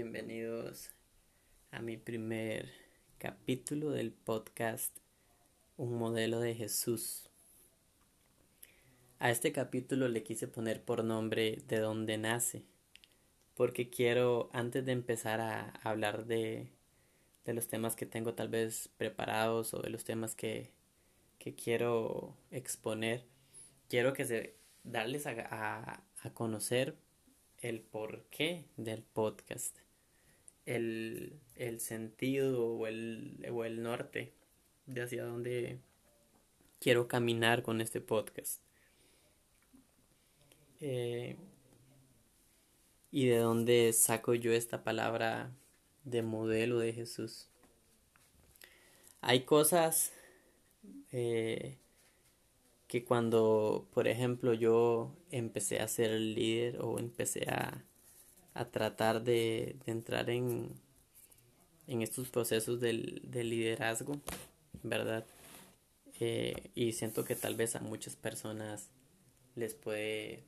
Bienvenidos a mi primer capítulo del podcast Un modelo de Jesús. A este capítulo le quise poner por nombre de dónde nace, porque quiero, antes de empezar a hablar de, de los temas que tengo tal vez preparados o de los temas que, que quiero exponer, quiero que darles a, a, a conocer el porqué del podcast, el, el sentido o el, o el norte de hacia dónde quiero caminar con este podcast. Eh, y de dónde saco yo esta palabra de modelo de Jesús. Hay cosas eh, que cuando, por ejemplo, yo empecé a ser líder o empecé a, a tratar de, entrar en, en estos procesos del liderazgo, ¿verdad? Eh, y siento que tal vez a muchas personas les puede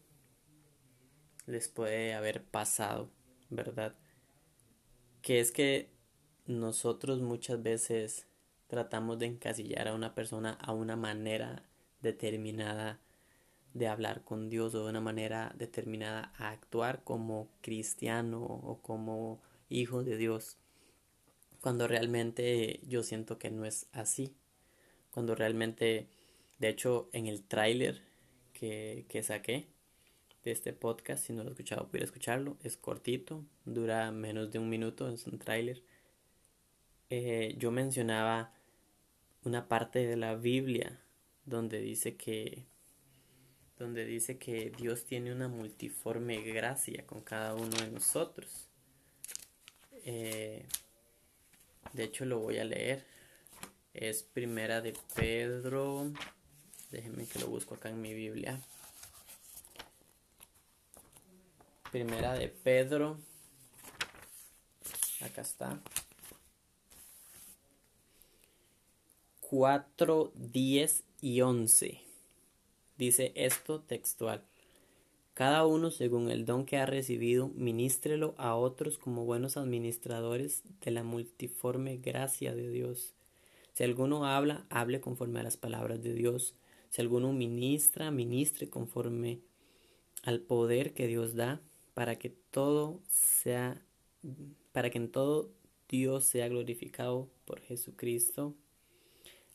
les puede haber pasado, ¿verdad? Que es que nosotros muchas veces tratamos de encasillar a una persona a una manera determinada de hablar con Dios o de una manera determinada a actuar como cristiano o como hijo de Dios. Cuando realmente yo siento que no es así. Cuando realmente, de hecho, en el tráiler que, que saqué de este podcast, si no lo he escuchado, pudiera escucharlo. Es cortito, dura menos de un minuto, es un tráiler. Eh, yo mencionaba una parte de la Biblia donde dice que donde dice que Dios tiene una multiforme gracia con cada uno de nosotros. Eh, de hecho lo voy a leer. Es primera de Pedro. Déjenme que lo busco acá en mi Biblia. Primera de Pedro. Acá está. 4, 10 y 11. Dice esto textual. Cada uno según el don que ha recibido, ministrelo a otros como buenos administradores de la multiforme gracia de Dios. Si alguno habla, hable conforme a las palabras de Dios. Si alguno ministra, ministre conforme al poder que Dios da, para que todo sea, para que en todo Dios sea glorificado por Jesucristo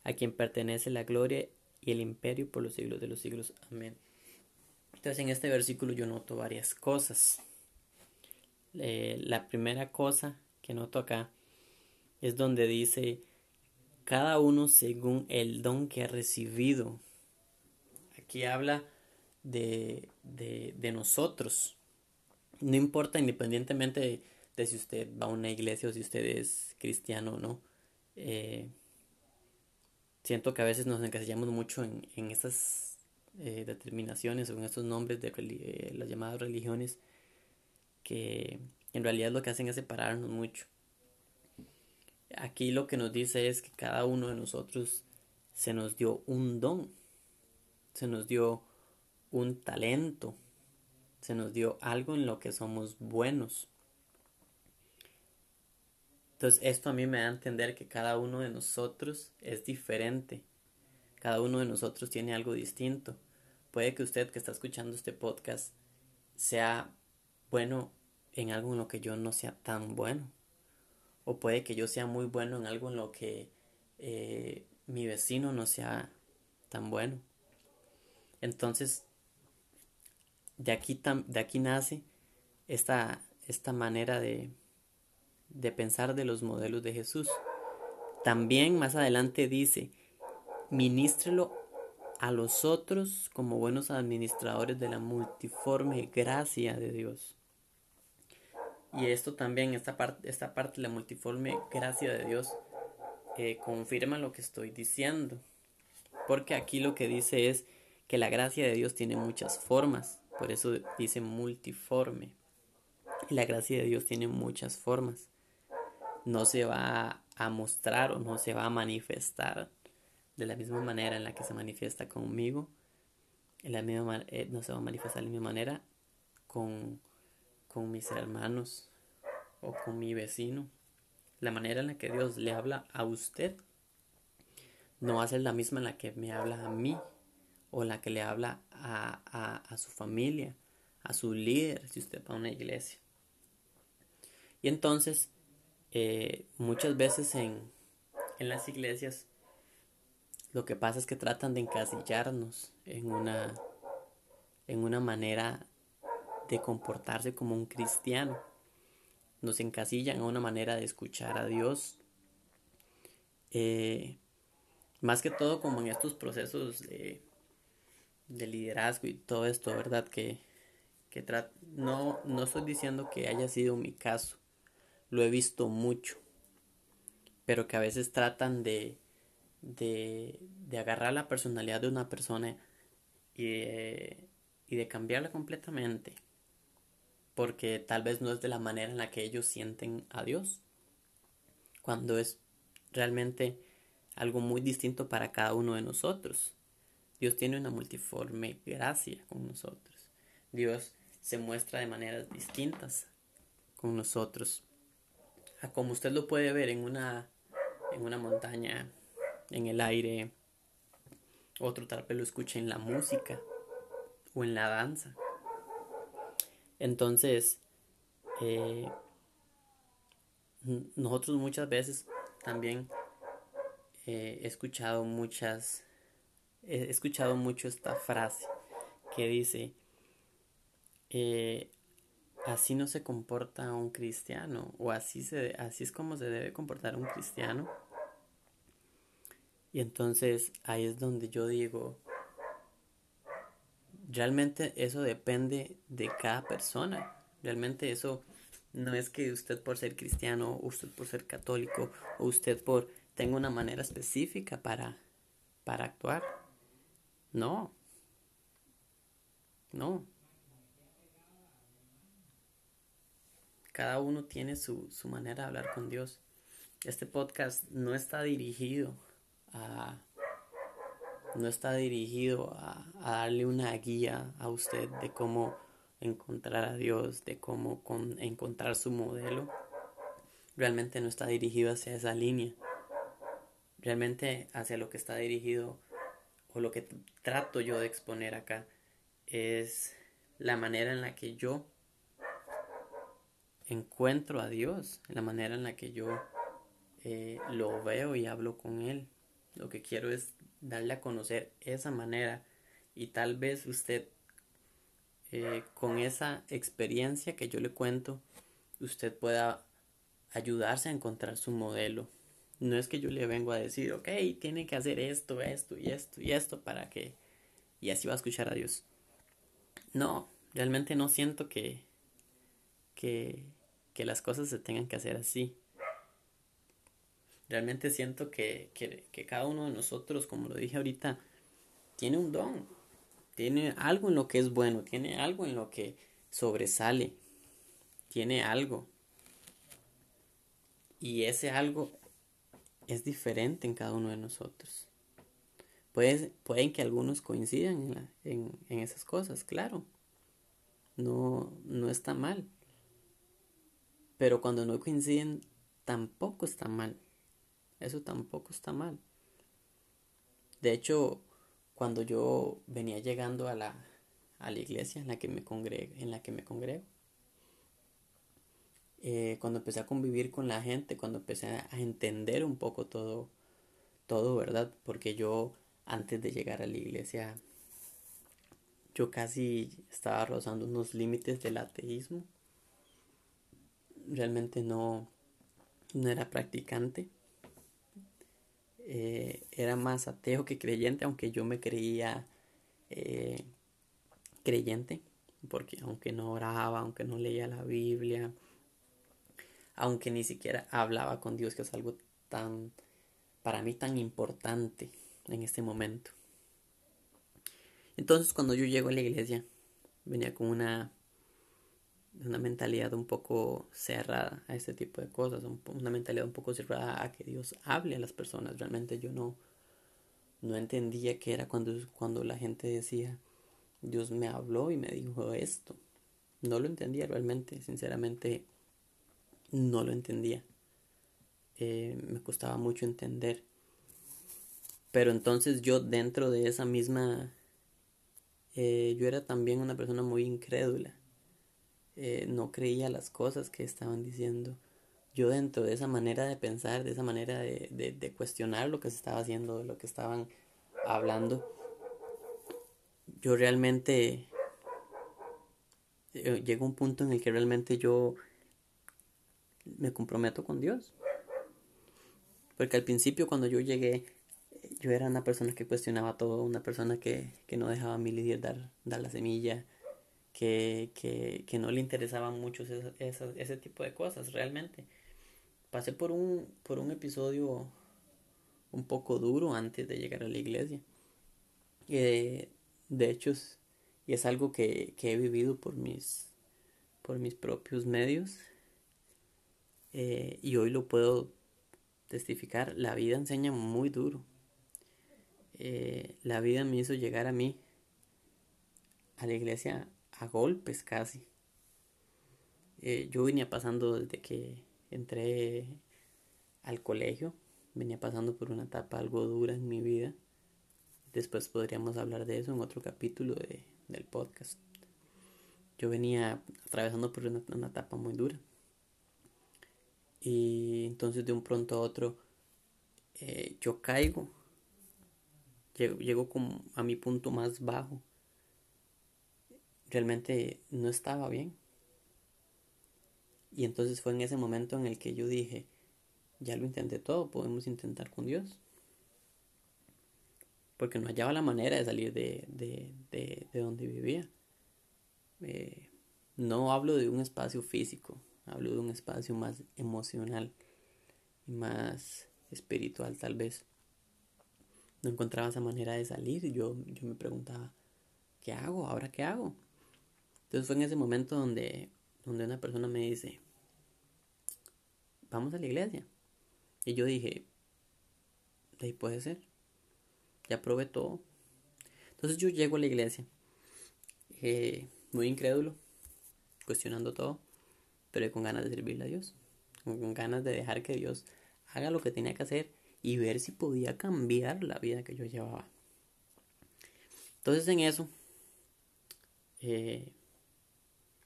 a quien pertenece la gloria y el imperio por los siglos de los siglos. Amén. Entonces en este versículo yo noto varias cosas. Eh, la primera cosa que noto acá es donde dice cada uno según el don que ha recibido. Aquí habla de, de, de nosotros. No importa independientemente de, de, si usted va a una iglesia o si usted es cristiano o no. Eh, siento que a veces nos encasillamos mucho en, en estas eh, determinaciones o en estos nombres de eh, las llamadas religiones que en realidad lo que hacen es separarnos mucho. Aquí lo que nos dice es que cada uno de nosotros se nos dio un don, se nos dio un talento, se nos dio algo en lo que somos buenos. Entonces esto a mí me da a entender que cada uno de nosotros es diferente. Cada uno de nosotros tiene algo distinto. Puede que usted que está escuchando este podcast sea bueno en algo en lo que yo no sea tan bueno. O puede que yo sea muy bueno en algo en lo que eh, mi vecino no sea tan bueno. Entonces, de aquí, de aquí nace esta, esta manera de, de pensar de los modelos de Jesús. También más adelante dice, ministrelo a los otros como buenos administradores de la multiforme gracia de Dios. Y esto también, esta parte, esta parte la multiforme gracia de Dios, eh, confirma lo que estoy diciendo. Porque aquí lo que dice es que la gracia de Dios tiene muchas formas. Por eso dice multiforme. La gracia de Dios tiene muchas formas no se va a mostrar o no se va a manifestar de la misma manera en la que se manifiesta conmigo, en la misma, eh, no se va a manifestar de la misma manera con, con mis hermanos o con mi vecino. La manera en la que Dios le habla a usted no va a ser la misma en la que me habla a mí o la que le habla a, a su familia, a su líder, si usted va a una iglesia. Y entonces, eh, muchas veces en, en las iglesias, lo que pasa es que tratan de encasillarnos en una, en una manera de comportarse como un cristiano. Nos encasillan en una manera de escuchar a Dios. Eh, más que todo como en estos procesos de, de liderazgo y todo esto, ¿verdad? Que, que no, no estoy diciendo que haya sido mi caso, lo he visto mucho, pero que a veces tratan de, de, de agarrar la personalidad de una persona y de, y de cambiarla completamente, porque tal vez no es de la manera en la que ellos sienten a Dios, cuando es realmente algo muy distinto para cada uno de nosotros. Dios tiene una multiforme gracia con nosotros. Dios se muestra de maneras distintas con nosotros como usted lo puede ver en una, en una montaña, en el aire. Otro tal vez lo escucha en la música o en la danza. Entonces, eh, nosotros muchas veces también eh, he escuchado muchas, he escuchado mucho esta frase que dice, eh, así no se comporta un cristiano o así, se, así es como se debe comportar un cristiano. Y entonces ahí es donde yo digo, realmente eso depende de cada persona. Realmente eso no es que usted por ser cristiano, usted por ser católico, o usted por tenga una manera específica para, para actuar. No. No. Cada uno tiene su, manera de hablar con Dios. Este podcast no está dirigido a no está dirigido a, darle una guía a usted de cómo encontrar a Dios, de cómo encontrar su modelo. Realmente no está dirigido hacia esa línea. Realmente hacia lo que está dirigido o lo que trato yo de exponer acá es la manera en la que yo encuentro a Dios, la manera en la que yo eh, lo veo y hablo con Él. Lo que quiero es darle a conocer esa manera y tal vez usted eh, con esa experiencia que yo le cuento, usted pueda ayudarse a encontrar su modelo. No es que yo le vengo a decir, ok, tiene que hacer esto, esto y esto y esto para que... y así va a escuchar a Dios. No, realmente no siento que, que, que las cosas se tengan que hacer así. Realmente siento que, que, cada uno de nosotros, como lo dije ahorita, tiene un don, tiene algo en lo que es bueno, tiene algo en lo que sobresale, tiene algo. Y ese algo es diferente en cada uno de nosotros. Puede, pueden que algunos coincidan en, en, esas cosas, claro. No, no está mal. Pero cuando no coinciden, tampoco está mal. Eso tampoco está mal. De hecho, cuando yo venía llegando a la, a la iglesia en la que me congrego, en la que me congrego eh, cuando empecé a convivir con la gente, cuando empecé a entender un poco todo, todo, ¿verdad? Porque yo antes de llegar a la iglesia, yo casi estaba rozando unos límites del ateísmo realmente no, no era practicante. Eh, era más ateo que creyente, aunque yo me creía eh, creyente, porque aunque no oraba, aunque no leía la Biblia, aunque ni siquiera hablaba con Dios, que es algo tan, para mí tan importante en este momento. Entonces cuando yo llego a la iglesia, venía con una una mentalidad un poco cerrada a este tipo de cosas, una mentalidad un poco cerrada a que Dios hable a las personas. Realmente yo no, no entendía qué era cuando, cuando la gente decía, Dios me habló y me dijo esto. No lo entendía realmente, sinceramente no lo entendía. Eh, me costaba mucho entender. Pero entonces yo dentro de esa misma... Eh, yo era también una persona muy incrédula. Eh, no creía las cosas que estaban diciendo. Yo dentro de esa manera de pensar, de esa manera de, de cuestionar lo que se estaba haciendo, de lo que estaban hablando, yo realmente llega un punto en el que realmente yo me comprometo con Dios. Porque al principio cuando yo llegué, yo era una persona que cuestionaba todo, una persona que, no dejaba a mi líder dar, dar la semilla, que, que, no le interesaban mucho ese, ese, tipo de cosas realmente. Pasé por un, por un episodio un poco duro antes de llegar a la iglesia. de hecho, y es algo que, que he vivido por mis, por mis propios medios. Eh, y hoy lo puedo testificar. La vida enseña muy duro. Eh, la vida me hizo llegar a mí, a la iglesia, a golpes casi. Eh, yo venía pasando desde que entré al colegio, venía pasando por una etapa algo dura en mi vida. Después podríamos hablar de eso en otro capítulo de, del podcast yo venía atravesando por una, etapa muy dura. Y entonces de un pronto a otro eh, yo caigo, llego, llego como a mi punto más bajo. Realmente no estaba bien. Y entonces fue en ese momento en el que yo dije, ya lo intenté todo, podemos intentar con Dios. Porque no hallaba la manera de salir de, de, de, de donde vivía. Eh, no hablo de un espacio físico, hablo de un espacio más emocional y más espiritual tal vez. No encontraba esa manera de salir yo, yo me preguntaba, ¿qué hago? ¿Ahora qué hago? Entonces fue en ese momento donde, donde una persona me dice, vamos a la iglesia. Y yo dije, ahí puede ser. Ya probé todo. Entonces yo llego a la iglesia. Eh, muy incrédulo, cuestionando todo, pero con ganas de servirle a Dios, con ganas de dejar que Dios haga lo que tenía que hacer y ver si podía cambiar la vida que yo llevaba. Entonces en eso, eh,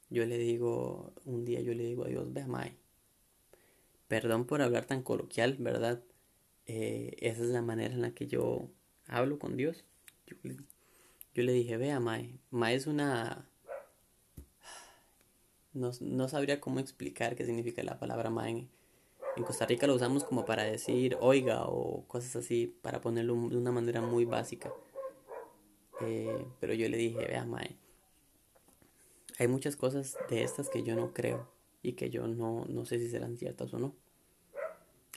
yo le digo, un día yo le digo a Dios, ve Mae, perdón por hablar tan coloquial, ¿verdad? Eh, esa es la manera en la que yo hablo con Dios. Yo, le dije, vea Mae, Mae es una no, sabría cómo explicar qué significa la palabra ma en, Costa Rica lo usamos como para decir oiga o cosas así, para ponerlo de una manera muy básica. Eh, pero yo le dije, vea Mae, hay muchas cosas de estas que yo no creo y que yo no, no sé si serán ciertas o no.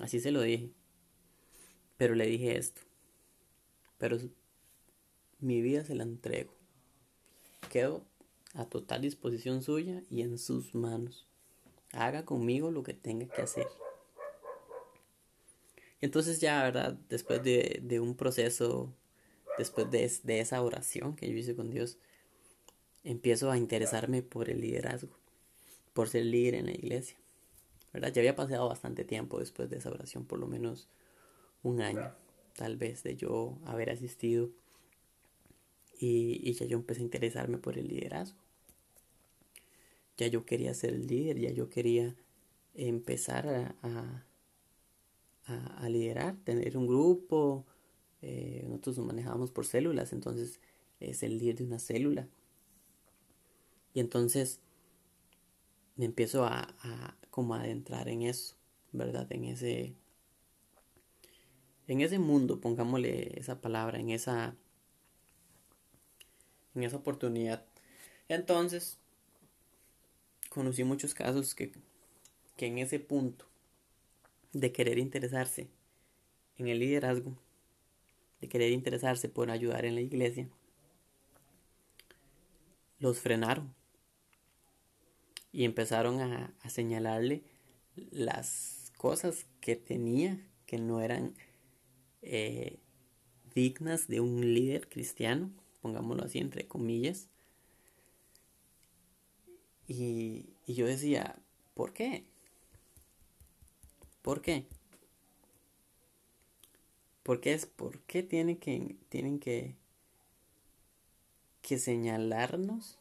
Así se lo dije. Pero le dije esto. Pero mi vida se la entrego. Quedo a total disposición suya y en sus manos. Haga conmigo lo que tenga que hacer. Entonces ya, ¿verdad? Después de, un proceso, después de, esa oración que yo hice con Dios, empiezo a interesarme por el liderazgo, por ser líder en la iglesia. ¿Verdad? Ya había pasado bastante tiempo después de esa oración, por lo menos un año, tal vez, de yo haber asistido. Y, y ya yo empecé a interesarme por el liderazgo ya yo quería ser líder, ya yo quería empezar a, a, liderar, tener un grupo. Eh, nosotros nos manejábamos por células, entonces es el líder de una célula. Y entonces me empiezo a, a adentrar en eso, ¿verdad? En ese en ese mundo, pongámosle esa palabra, en esa en esa oportunidad. Entonces, conocí muchos casos que, que en ese punto de querer interesarse en el liderazgo, de querer interesarse por ayudar en la iglesia, los frenaron y empezaron a, señalarle las cosas que tenía que no eran eh, dignas de un líder cristiano, pongámoslo así entre comillas, y, yo decía, ¿por qué? ¿Por qué? ¿Por qué es? ¿Por qué tienen que, tienen que, que señalarnos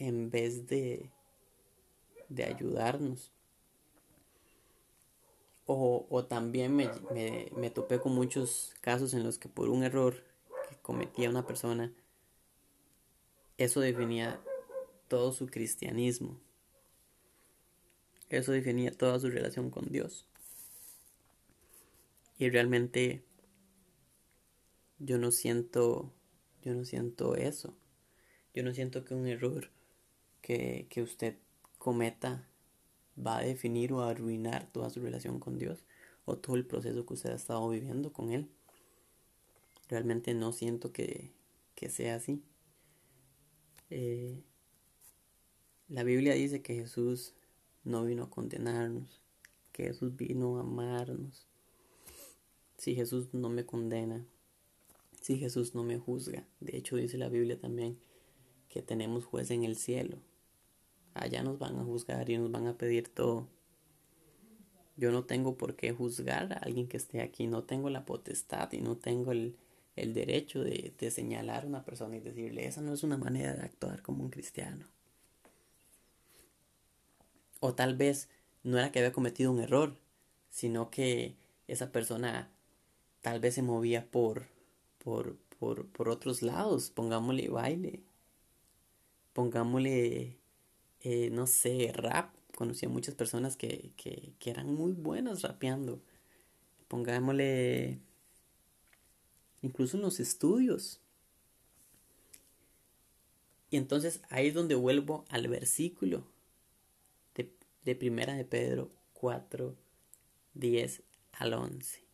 en vez de, de ayudarnos? O, o también me, me, me topé con muchos casos en los que por un error que cometía una persona, eso definía todo su cristianismo. Eso definía toda su relación con Dios. Y realmente yo no siento, yo no siento eso. Yo no siento que un error que, que usted cometa va a definir o a arruinar toda su relación con Dios o todo el proceso que usted ha estado viviendo con Él. Realmente no siento que, que sea así. Eh, la Biblia dice que Jesús no vino a condenarnos, que Jesús vino a amarnos, si Jesús no me condena, si Jesús no me juzga. De hecho dice la Biblia también que tenemos juez en el cielo. Allá nos van a juzgar y nos van a pedir todo. Yo no tengo por qué juzgar a alguien que esté aquí, no tengo la potestad y no tengo el, el derecho de, de señalar a una persona y decirle, esa no es una manera de actuar como un cristiano. O tal vez no era que había cometido un error, sino que esa persona tal vez se movía por, por, por, por otros lados, pongámosle baile, pongámosle, eh, no sé, rap. Conocí a muchas personas que, que, que eran muy buenas rapeando. Pongámosle, incluso en los estudios. Y entonces ahí es donde vuelvo al versículo de, de Primera de Pedro 4, 10 al 11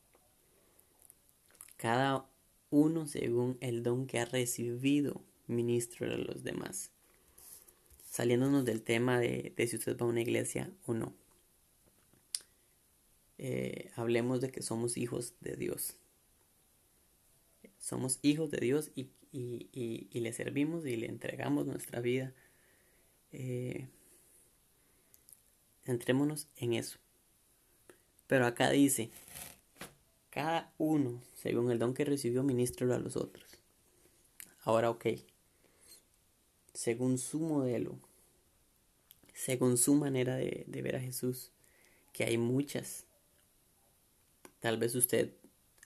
cada uno según el don que ha recibido, ministro de los demás. Saliéndonos del tema de, si usted va a una iglesia o no. Eh, hablemos de que somos hijos de Dios. Somos hijos de Dios y, le servimos y le entregamos nuestra vida. Eh, entrémonos en eso. Pero acá dice, cada uno, según el don que recibió, ministro a los otros. Ahora, ok. Según su modelo, según su manera de, ver a Jesús, que hay muchas. Tal vez usted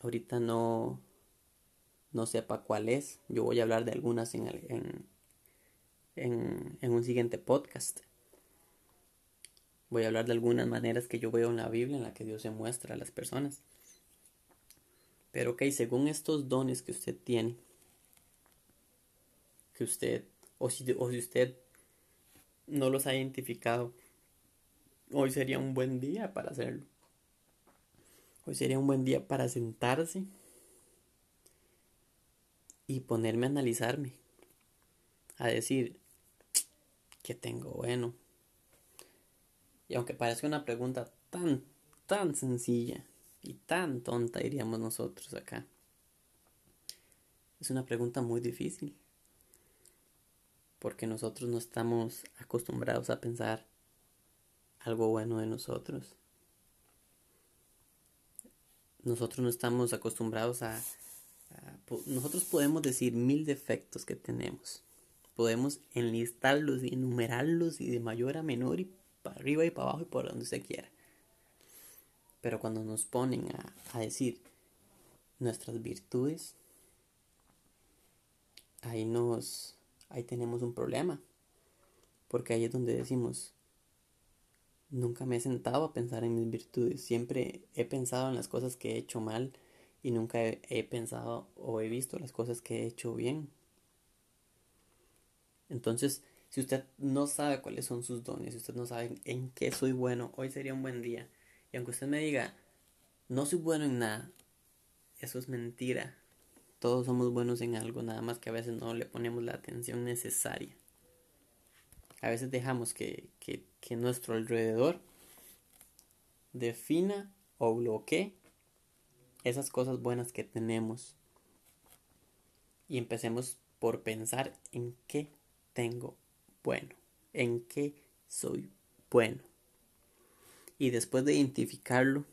ahorita no, no sepa cuál es. Yo voy a hablar de algunas en, en, en, en, un siguiente podcast. Voy a hablar de algunas maneras que yo veo en la Biblia en la que Dios se muestra a las personas. Pero ok, según estos dones que usted tiene, que usted, o si, o si usted no los ha identificado, hoy sería un buen día para hacerlo. Hoy sería un buen día para sentarse y ponerme a analizarme, a decir, ¿qué tengo bueno? Y aunque parezca una pregunta tan, tan sencilla, y tan tonta diríamos nosotros acá. Es una pregunta muy difícil. Porque nosotros no estamos acostumbrados a pensar algo bueno de nosotros. Nosotros no estamos acostumbrados a, nosotros podemos decir mil defectos que tenemos. Podemos enlistarlos y enumerarlos y de mayor a menor y para arriba y para abajo y por donde usted quiera. Pero cuando nos ponen a, decir nuestras virtudes, ahí nos, ahí tenemos un problema. Porque ahí es donde decimos, nunca me he sentado a pensar en mis virtudes. Siempre he pensado en las cosas que he hecho mal y nunca he, he, pensado o he visto las cosas que he hecho bien. Entonces, si usted no sabe cuáles son sus dones, si usted no sabe en qué soy bueno, hoy sería un buen día y aunque usted me diga, no soy bueno en nada, eso es mentira. Todos somos buenos en algo, nada más que a veces no le ponemos la atención necesaria. A veces dejamos que, que, nuestro alrededor defina o bloquee esas cosas buenas que tenemos. Y empecemos por pensar en qué tengo bueno, en qué soy bueno. Y después de identificarlo,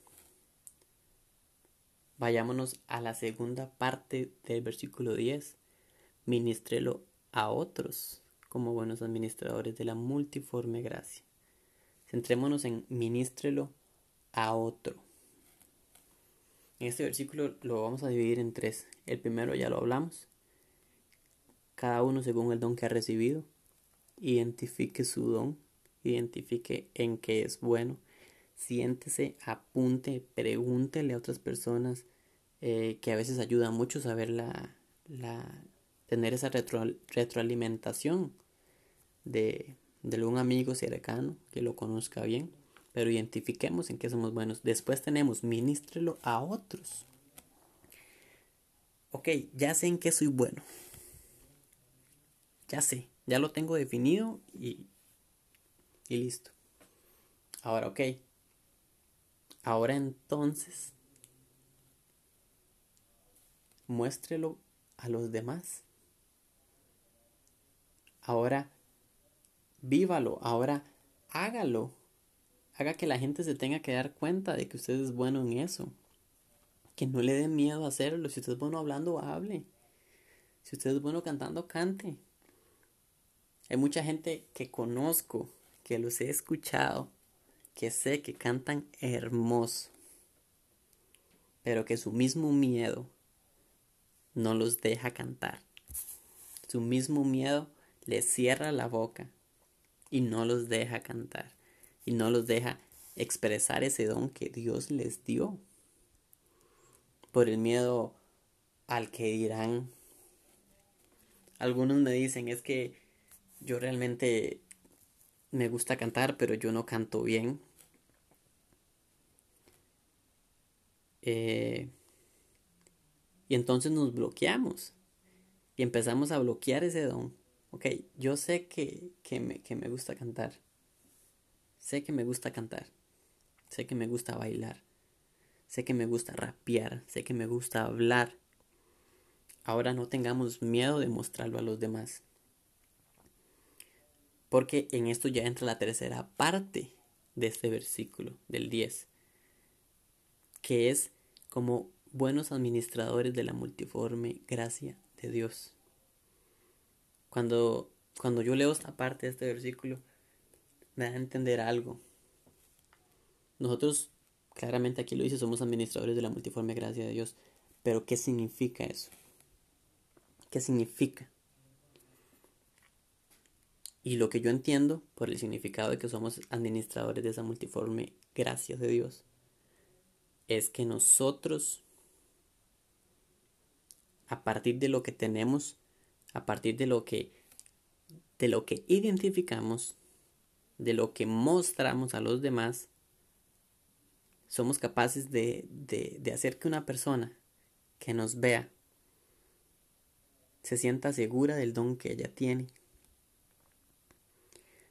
vayámonos a la segunda parte del versículo 10. Ministrelo a otros como buenos administradores de la multiforme gracia. Centrémonos en ministrelo a otro. En este versículo lo vamos a dividir en tres. El primero ya lo hablamos. Cada uno según el don que ha recibido. Identifique su don. Identifique en qué es bueno. Siéntese, apunte, pregúntele a otras personas eh, que a veces ayuda mucho saber la, la tener esa retroalimentación de, un amigo cercano que lo conozca bien, pero identifiquemos en qué somos buenos. Después tenemos, ministrelo a otros. Ok, ya sé en qué soy bueno. Ya sé, ya lo tengo definido y, y listo. Ahora, ok. Ahora entonces, muéstrelo a los demás. Ahora, vívalo, ahora hágalo. Haga que la gente se tenga que dar cuenta de que usted es bueno en eso. Que no le dé miedo hacerlo. Si usted es bueno hablando, hable. Si usted es bueno cantando, cante. Hay mucha gente que conozco, que los he escuchado, que sé que cantan hermoso, pero que su mismo miedo no los deja cantar. Su mismo miedo les cierra la boca y no los deja cantar y no los deja expresar ese don que Dios les dio. Por el miedo al que dirán. Algunos me dicen es que yo realmente me gusta cantar, pero yo no canto bien. Eh, y entonces nos bloqueamos y empezamos a bloquear ese don. Ok, yo sé que, que, me, que me gusta cantar. Sé que me gusta cantar. Sé que me gusta bailar. Sé que me gusta rapear. Sé que me gusta hablar. Ahora no tengamos miedo de mostrarlo a los demás. Porque en esto ya entra la tercera parte de este versículo, del 10, que es como buenos administradores de la multiforme gracia de Dios. Cuando, cuando yo leo esta parte de este versículo, me da a entender algo. Nosotros, claramente aquí lo dice, somos administradores de la multiforme gracia de Dios. Pero ¿qué significa eso? ¿Qué significa? Y lo que yo entiendo por el significado de que somos administradores de esa multiforme gracia de Dios es que nosotros a partir de lo que tenemos, a partir de lo que, de lo que identificamos, de lo que mostramos a los demás, somos capaces de, de, de hacer que una persona que nos vea se sienta segura del don que ella tiene.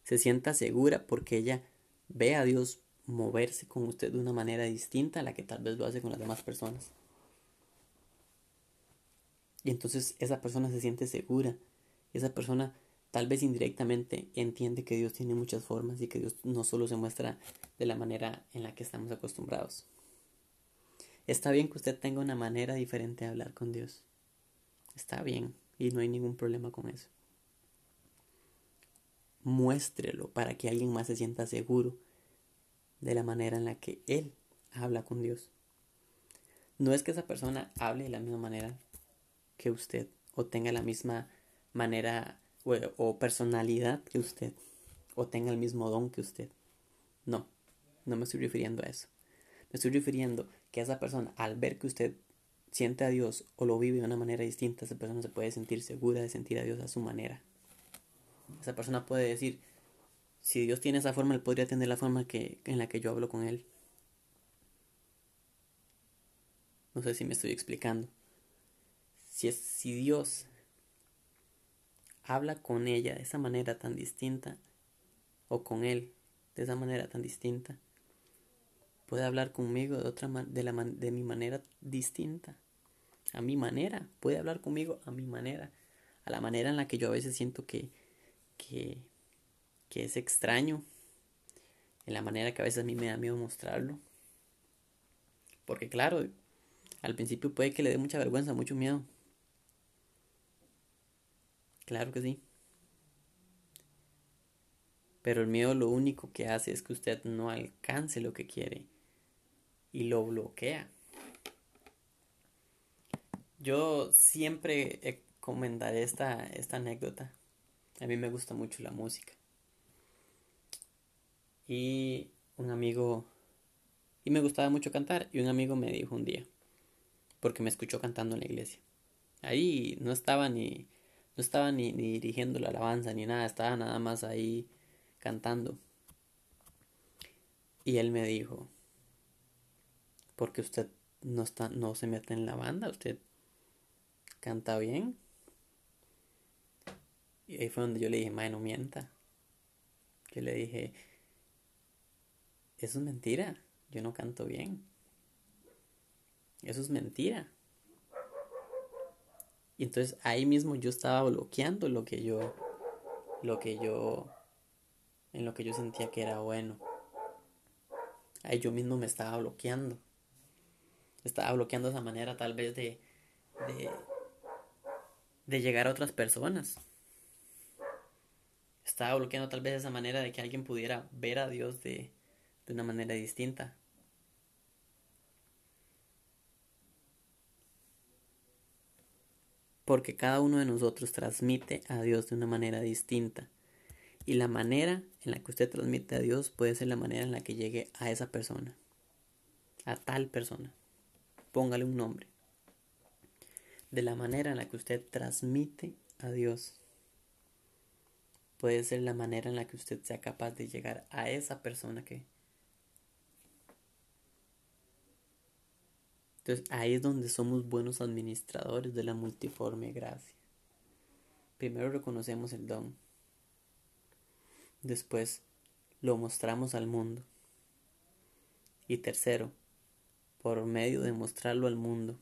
Se sienta segura porque ella ve a Dios moverse con usted de una manera distinta a la que tal vez lo hace con las demás personas. Y entonces esa persona se siente segura. Esa persona tal vez indirectamente entiende que Dios tiene muchas formas y que Dios no solo se muestra de la manera en la que estamos acostumbrados. Está bien que usted tenga una manera diferente de hablar con Dios. Está bien y no hay ningún problema con eso. Muéstrelo para que alguien más se sienta seguro de la manera en la que Él habla con Dios. No es que esa persona hable de la misma manera que usted o tenga la misma manera o, personalidad que usted o tenga el mismo don que usted. No, no me estoy refiriendo a eso. Me estoy refiriendo que esa persona, al ver que usted siente a Dios o lo vive de una manera distinta, esa persona se puede sentir segura de sentir a Dios a su manera. Esa persona puede decir, si Dios tiene esa forma, Él podría tener la forma que, en la que yo hablo con Él. No sé si me estoy explicando si, es, si Dios habla con ella de esa manera tan distinta, o con él de esa manera tan distinta, puede hablar conmigo de otra de, la de mi manera distinta, a mi manera, puede hablar conmigo a mi manera, a la manera en la que yo a veces siento que, que, que es extraño, en la manera que a veces a mí me da miedo mostrarlo. Porque claro, al principio puede que le dé mucha vergüenza, mucho miedo. Claro que sí. Pero el miedo lo único que hace es que usted no alcance lo que quiere y lo bloquea. Yo siempre comentaré esta, esta anécdota. A mí me gusta mucho la música. Y un amigo, y me gustaba mucho cantar, y un amigo me dijo un día, porque me escuchó cantando en la iglesia. Ahí no estaba ni, no estaba ni, ni dirigiendo la alabanza ni nada, estaba nada más ahí cantando. Y él me dijo, porque usted no está, no se mete en la banda, usted canta bien. Y ahí fue donde yo le dije, mae, no mienta. Yo le dije, eso es mentira, yo no canto bien. Eso es mentira. Y entonces ahí mismo yo estaba bloqueando lo que yo, lo que yo, en lo que yo sentía que era bueno. Ahí yo mismo me estaba bloqueando. Estaba bloqueando esa manera tal vez de, de, de llegar a otras personas. Estaba bloqueando tal vez esa manera de que alguien pudiera ver a Dios de, de una manera distinta. Porque cada uno de nosotros transmite a Dios de una manera distinta. Y la manera en la que usted transmite a Dios puede ser la manera en la que llegue a esa persona. A tal persona. Póngale un nombre. De la manera en la que usted transmite a Dios puede ser la manera en la que usted sea capaz de llegar a esa persona que Entonces ahí es donde somos buenos administradores de la multiforme gracia. Primero reconocemos el don. Después lo mostramos al mundo. Y tercero, por medio de mostrarlo al mundo,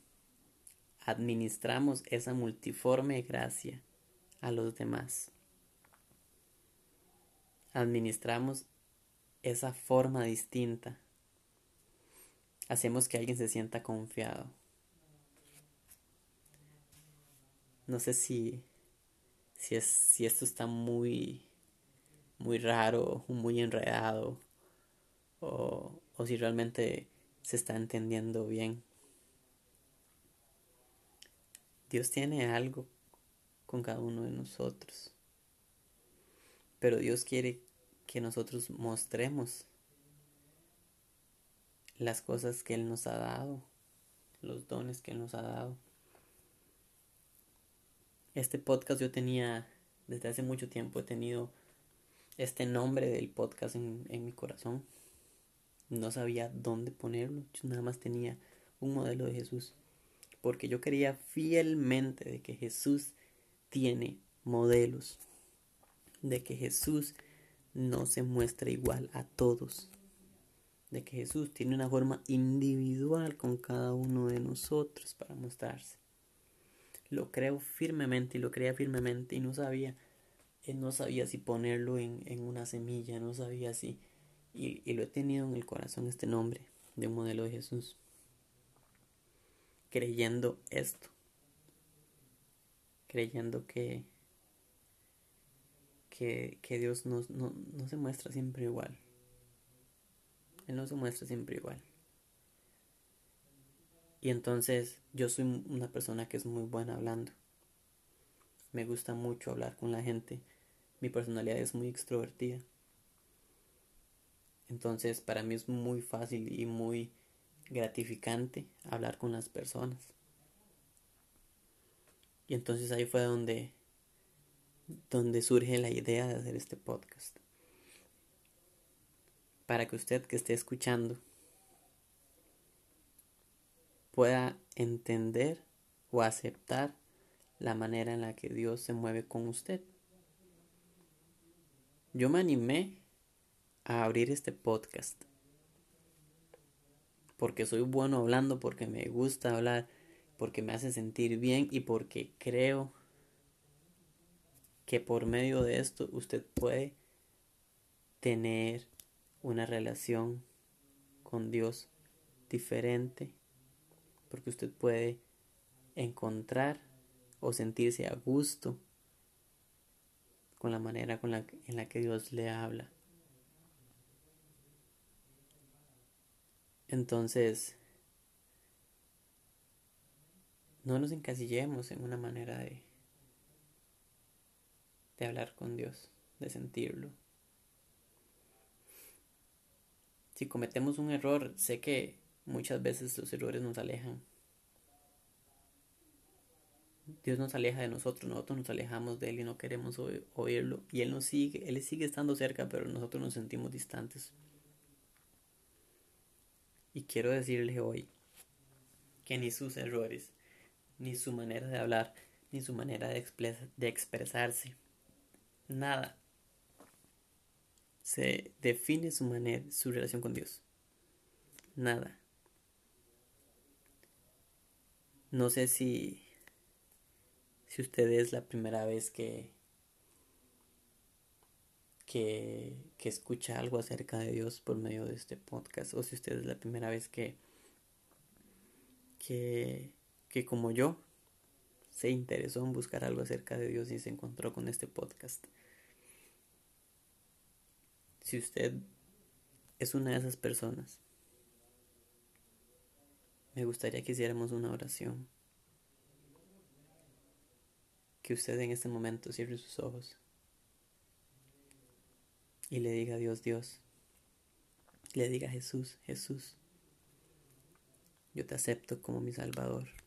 administramos esa multiforme gracia a los demás. Administramos esa forma distinta hacemos que alguien se sienta confiado. No sé si, si, es, si esto está muy, muy raro, muy enredado, o, o si realmente se está entendiendo bien. Dios tiene algo con cada uno de nosotros, pero Dios quiere que nosotros mostremos las cosas que Él nos ha dado, los dones que Él nos ha dado. Este podcast yo tenía, desde hace mucho tiempo he tenido este nombre del podcast en, en mi corazón. No sabía dónde ponerlo, yo nada más tenía un modelo de Jesús. Porque yo creía fielmente de que Jesús tiene modelos, de que Jesús no se muestra igual a todos de que Jesús tiene una forma individual con cada uno de nosotros para mostrarse. Lo creo firmemente y lo creía firmemente y no sabía, eh, no sabía si ponerlo en, en una semilla, no sabía si, y, y lo he tenido en el corazón este nombre de un modelo de Jesús, creyendo esto, creyendo que, que, que Dios no, no, no se muestra siempre igual él no se muestra siempre igual. Y entonces yo soy una persona que es muy buena hablando. Me gusta mucho hablar con la gente. Mi personalidad es muy extrovertida. Entonces para mí es muy fácil y muy gratificante hablar con las personas. Y entonces ahí fue donde donde surge la idea de hacer este podcast para que usted que esté escuchando pueda entender o aceptar la manera en la que Dios se mueve con usted. Yo me animé a abrir este podcast porque soy bueno hablando, porque me gusta hablar, porque me hace sentir bien y porque creo que por medio de esto usted puede tener una relación con Dios diferente, porque usted puede encontrar o sentirse a gusto con la manera con la, en la que Dios le habla. Entonces, no nos encasillemos en una manera de, de hablar con Dios, de sentirlo. Si cometemos un error, sé que muchas veces los errores nos alejan. Dios nos aleja de nosotros, nosotros nos alejamos de Él y no queremos oírlo. Y Él nos sigue, Él sigue estando cerca, pero nosotros nos sentimos distantes. Y quiero decirle hoy que ni sus errores, ni su manera de hablar, ni su manera de, de expresarse, nada se define su manera, su relación con Dios. Nada. No sé si si usted es la primera vez que que, que escucha algo acerca de Dios por medio de este podcast o si usted es la primera vez que que, que como yo se interesó en buscar algo acerca de Dios y se encontró con este podcast. Si usted es una de esas personas, me gustaría que hiciéramos una oración. Que usted en este momento cierre sus ojos y le diga a Dios, Dios, le diga Jesús, Jesús, yo te acepto como mi Salvador.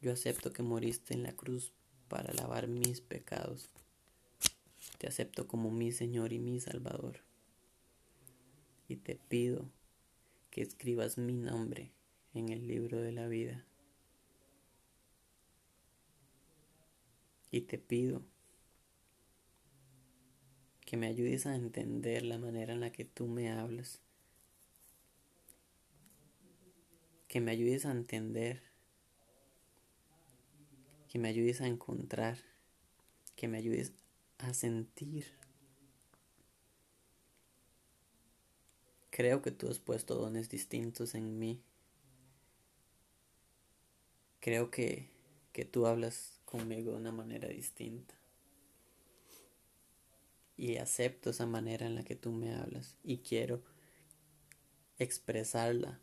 Yo acepto que moriste en la cruz para lavar mis pecados. Te acepto como mi Señor y mi Salvador. Y te pido que escribas mi nombre en el libro de la vida. Y te pido que me ayudes a entender la manera en la que tú me hablas. Que me ayudes a entender. Que me ayudes a encontrar. Que me ayudes a sentir. Creo que tú has puesto dones distintos en mí. Creo que, que tú hablas conmigo de una manera distinta. Y acepto esa manera en la que tú me hablas. Y quiero expresarla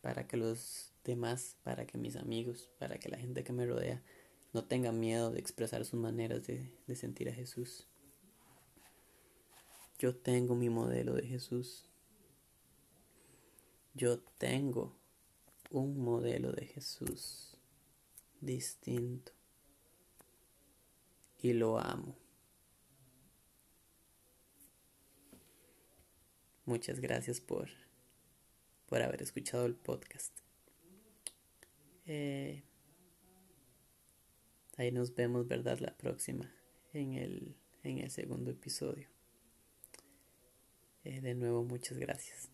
para que los demás, para que mis amigos, para que la gente que me rodea no tengan miedo de expresar sus maneras de, sentir a Jesús. Yo tengo mi modelo de Jesús. Yo tengo un modelo de Jesús distinto. Y lo amo. Muchas gracias por, por haber escuchado el podcast. Eh, Ahí nos vemos, ¿verdad? La próxima, en el, en el segundo episodio. Eh, de nuevo, muchas gracias.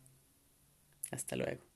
Hasta luego.